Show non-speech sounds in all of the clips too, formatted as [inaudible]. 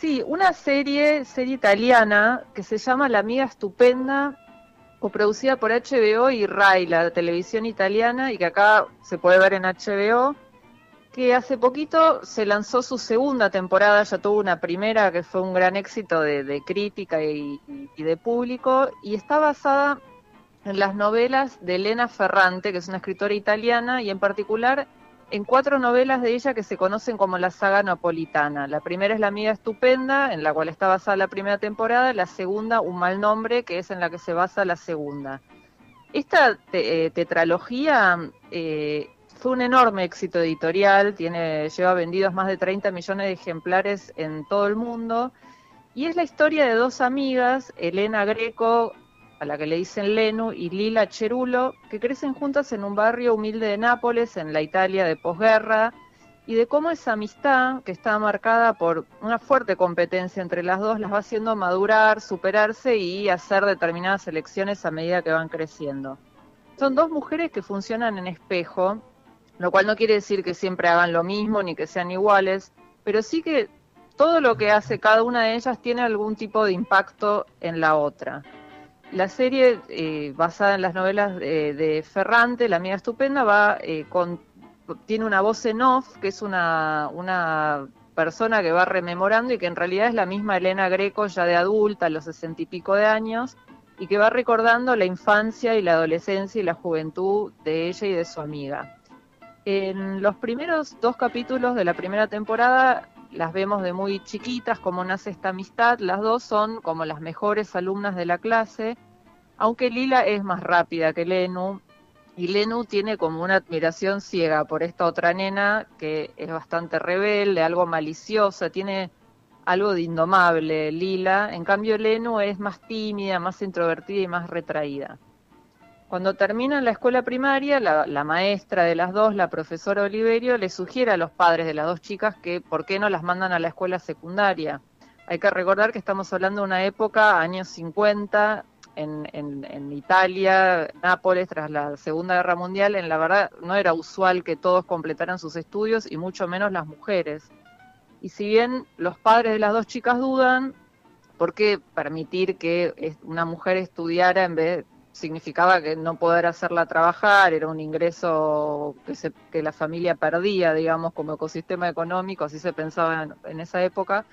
Sí, una serie, serie italiana que se llama La amiga estupenda, coproducida por HBO y RAI, la televisión italiana, y que acá se puede ver en HBO, que hace poquito se lanzó su segunda temporada, ya tuvo una primera que fue un gran éxito de, crítica y, y de público, y está basada en las novelas de Elena Ferrante, que es una escritora italiana, y en particular en cuatro novelas de ella que se conocen como la saga napolitana. La primera es La amiga estupenda, en la cual está basada la primera temporada, la segunda Un mal nombre, que es en la que se basa la segunda. Esta eh, tetralogía eh, fue un enorme éxito editorial, tiene, lleva vendidos más de 30 millones de ejemplares en todo el mundo, y es la historia de dos amigas, Elena Greco, a la que le dicen Lenu, y Lila Cherulo, que crecen juntas en un barrio humilde de Nápoles, en la Italia de posguerra, y de cómo esa amistad, que está marcada por una fuerte competencia entre las dos, las va haciendo madurar, superarse y hacer determinadas elecciones a medida que van creciendo. Son dos mujeres que funcionan en espejo, lo cual no quiere decir que siempre hagan lo mismo ni que sean iguales, pero sí que todo lo que hace cada una de ellas tiene algún tipo de impacto en la otra. La serie, eh, basada en las novelas de, Ferrante, La amiga estupenda, va eh, con, tiene una voz en off, que es una, una persona que va rememorando y que en realidad es la misma Elena Greco, ya de adulta, a los sesenta y pico de años, y que va recordando la infancia y la adolescencia y la juventud de ella y de su amiga. En los primeros dos capítulos de la primera temporada las vemos de muy chiquitas, cómo nace esta amistad. Las dos son como las mejores alumnas de la clase, aunque Lila es más rápida que Lenu. Y Lenu tiene como una admiración ciega por esta otra nena que es bastante rebelde, algo maliciosa, tiene algo de indomable Lila. En cambio Lenu es más tímida, más introvertida y más retraída. Cuando terminan la escuela primaria, la, maestra de las dos, la profesora Oliverio, le sugiere a los padres de las dos chicas que por qué no las mandan a la escuela secundaria. Hay que recordar que estamos hablando de una época, años 50, en, en, Italia, Nápoles, tras la Segunda Guerra Mundial, en la verdad no era usual que todos completaran sus estudios y mucho menos las mujeres. Y si bien los padres de las dos chicas dudan, ¿por qué permitir que una mujer estudiara en vez significaba que no poder hacerla trabajar, era un ingreso que, se, que la familia perdía, digamos, como ecosistema económico, así se pensaba en, esa época.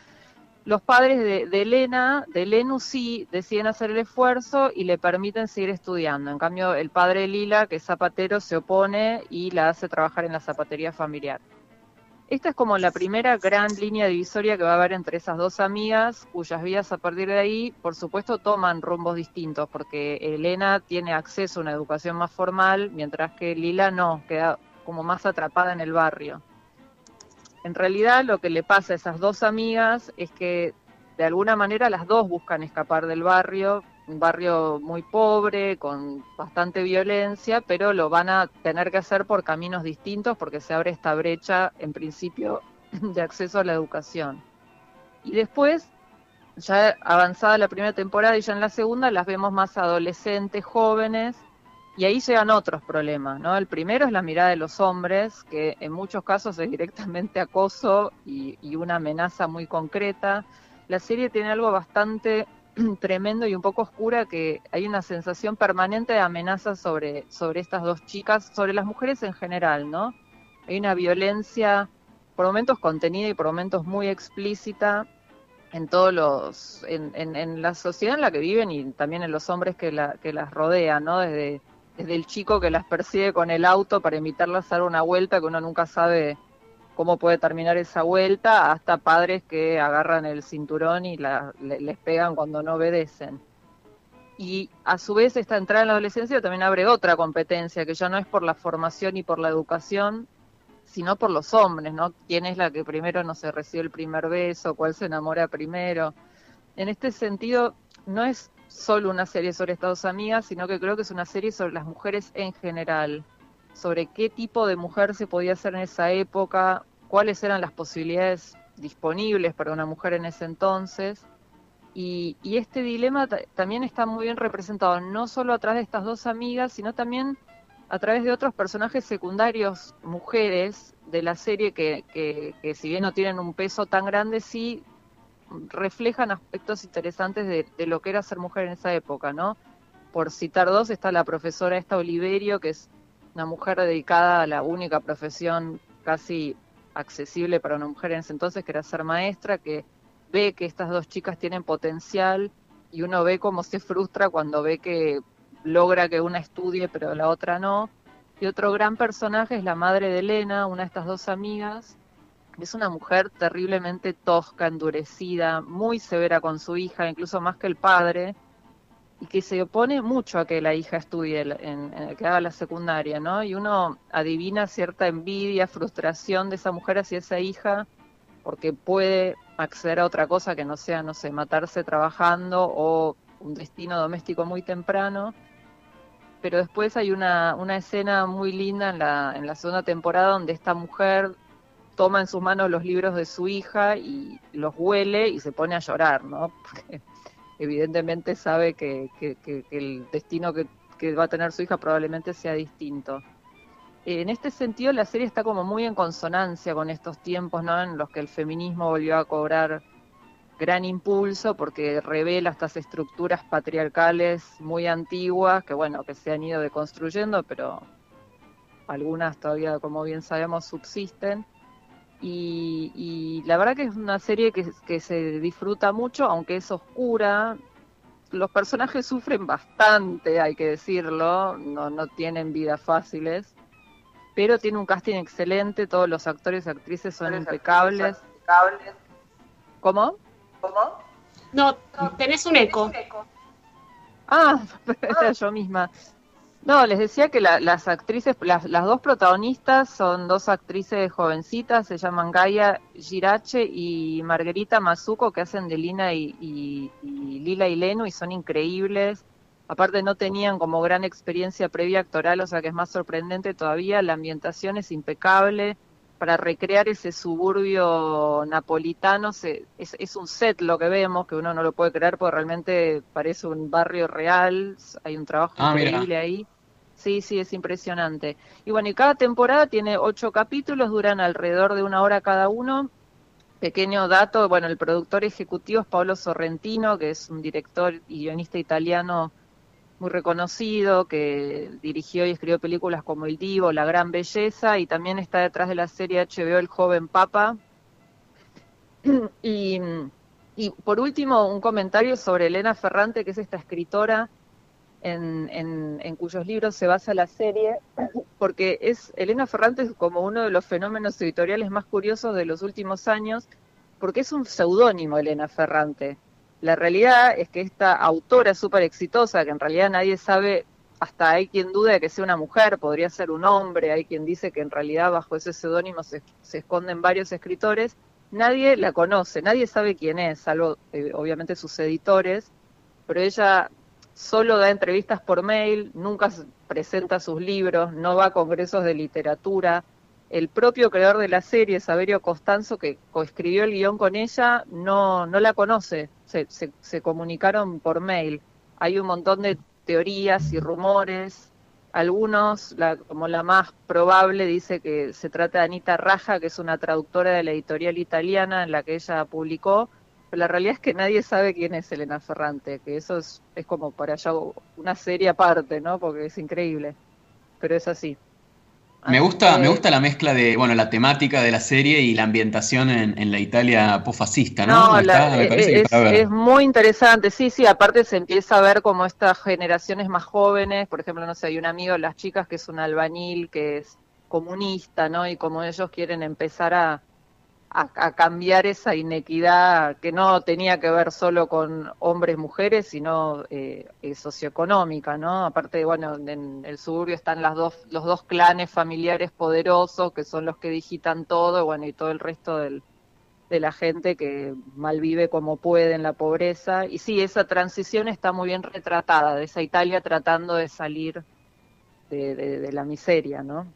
Los padres de, Elena, de Lenu sí, deciden hacer el esfuerzo y le permiten seguir estudiando. En cambio, el padre de Lila, que es zapatero, se opone y la hace trabajar en la zapatería familiar. Esta es como la primera gran línea divisoria que va a haber entre esas dos amigas, cuyas vidas a partir de ahí, por supuesto, toman rumbos distintos, porque Elena tiene acceso a una educación más formal, mientras que Lila no, queda como más atrapada en el barrio. En realidad lo que le pasa a esas dos amigas es que de alguna manera las dos buscan escapar del barrio, un barrio muy pobre, con bastante violencia, pero lo van a tener que hacer por caminos distintos porque se abre esta brecha, en principio, [clears throat] de acceso a la educación. Y después, ya avanzada la primera temporada y ya en la segunda, las vemos más adolescentes, jóvenes, y ahí llegan otros problemas, ¿no? El primero es la mirada de los hombres, que en muchos casos es directamente acoso y, y una amenaza muy concreta. La serie tiene algo bastante [clears throat] tremendo y un poco oscura que hay una sensación permanente de amenaza sobre, sobre estas dos chicas, sobre las mujeres en general, ¿no? Hay una violencia por momentos contenida y por momentos muy explícita en todos los, en, en, la sociedad en la que viven y también en los hombres que, la, que las rodean, ¿no? Desde, desde el chico que las persigue con el auto para invitarlas a dar una vuelta que uno nunca sabe cómo puede terminar esa vuelta, hasta padres que agarran el cinturón y les pegan cuando no obedecen. Y a su vez esta entrada en la adolescencia también abre otra competencia, que ya no es por la formación y por la educación, sino por los hombres, ¿no? ¿Quién es la que primero no se recibe el primer beso? ¿Cuál se enamora primero? En este sentido, no es solo una serie sobre Estados Amigas, sino que creo que es una serie sobre las mujeres en general sobre qué tipo de mujer se podía hacer en esa época, cuáles eran las posibilidades disponibles para una mujer en ese entonces. Y, este dilema también está muy bien representado, no solo a través de estas dos amigas, sino también a través de otros personajes secundarios, mujeres de la serie, que, que, si bien no tienen un peso tan grande, sí reflejan aspectos interesantes de, de, lo que era ser mujer en esa época, ¿no? Por citar dos, está la profesora esta Oliverio, que es una mujer dedicada a la única profesión casi accesible para una mujer en ese entonces, que era ser maestra, que ve que estas dos chicas tienen potencial y uno ve cómo se frustra cuando ve que logra que una estudie pero la otra no. Y otro gran personaje es la madre de Elena, una de estas dos amigas. Es una mujer terriblemente tosca, endurecida, muy severa con su hija, incluso más que el padre, y que se opone mucho a que la hija estudie, en, que haga la secundaria, ¿no? Y uno adivina cierta envidia, frustración de esa mujer hacia esa hija, porque puede acceder a otra cosa que no sea, no sé, matarse trabajando o un destino doméstico muy temprano pero después hay una, una escena muy linda en la, en la segunda temporada donde esta mujer toma en sus manos los libros de su hija y los huele y se pone a llorar, ¿no? [laughs] Porque evidentemente sabe que, el destino que, que, va a tener su hija probablemente sea distinto. En este sentido, la serie está como muy en consonancia con estos tiempos, ¿no? En los que el feminismo volvió a cobrar gran impulso porque revela estas estructuras patriarcales muy antiguas que bueno que se han ido deconstruyendo pero algunas todavía como bien sabemos subsisten y, la verdad que es una serie que, que, se disfruta mucho aunque es oscura los personajes sufren bastante hay que decirlo no, no tienen vidas fáciles pero tiene un casting excelente todos los actores y actrices son impecables. impecables ¿Cómo? ¿Cómo? No, tenés un eco. Ah, [laughs] era yo misma. No, les decía que las actrices, las, dos protagonistas son dos actrices jovencitas, se llaman Gaia Girache y Margarita Mazuco, que hacen de Lina y, y, y Lila y Leno y son increíbles. Aparte no tenían como gran experiencia previa actoral, o sea que es más sorprendente todavía, la ambientación es impecable, para recrear ese suburbio napolitano. es, un set lo que vemos, que uno no lo puede creer porque realmente parece un barrio real. Hay un trabajo ah, increíble ahí. Sí, sí, es impresionante. Y bueno, y cada temporada tiene ocho capítulos, duran alrededor de una hora cada uno. Pequeño dato, bueno, el productor ejecutivo es Paolo Sorrentino, que es un director y guionista italiano muy reconocido, que dirigió y escribió películas como El Divo, La Gran Belleza, y también está detrás de la serie HBO El Joven Papa. [clears throat] Y, y por último, un comentario sobre Elena Ferrante, que es esta escritora en, cuyos libros se basa la serie, porque es Elena Ferrante es como uno de los fenómenos editoriales más curiosos de los últimos años, porque es un seudónimo Elena Ferrante. La realidad es que esta autora súper exitosa, que en realidad nadie sabe, hasta hay quien duda de que sea una mujer, podría ser un hombre, hay quien dice que en realidad bajo ese seudónimo se, esconden varios escritores, nadie la conoce, nadie sabe quién es, salvo eh, obviamente sus editores, pero ella solo da entrevistas por mail, nunca presenta sus libros, no va a congresos de literatura, el propio creador de la serie, Saberio Costanzo, que coescribió el guion con ella, no, no la conoce, se, se, comunicaron por mail. Hay un montón de teorías y rumores, algunos, la, como la más probable, dice que se trata de Anita Raja, que es una traductora de la editorial italiana en la que ella publicó, pero la realidad es que nadie sabe quién es Elena Ferrante, que eso es, es como para allá una serie aparte, ¿no? Porque es increíble, pero es así. Me gusta, me gusta la mezcla de, bueno, la temática de la serie y la ambientación en, la Italia posfascista, ¿no? es, muy interesante, sí, sí, aparte se empieza a ver como estas generaciones más jóvenes, por ejemplo, no sé, hay un amigo de las chicas que es un albañil, que es comunista, ¿no? Y como ellos quieren empezar a, a, cambiar esa inequidad que no tenía que ver solo con hombres mujeres sino eh, eh, socioeconómica no aparte bueno en el suburbio están las dos los dos clanes familiares poderosos que son los que digitan todo bueno y todo el resto del, de la gente que malvive como puede en la pobreza. Y sí esa transición está muy bien retratada de esa Italia tratando de salir de, de la miseria no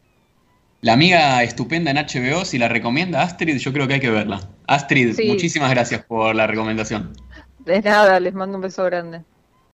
la amiga estupenda en HBO, si la recomienda Astrid, yo creo que hay que verla. Astrid, muchísimas gracias por la recomendación. De nada, les mando un beso grande.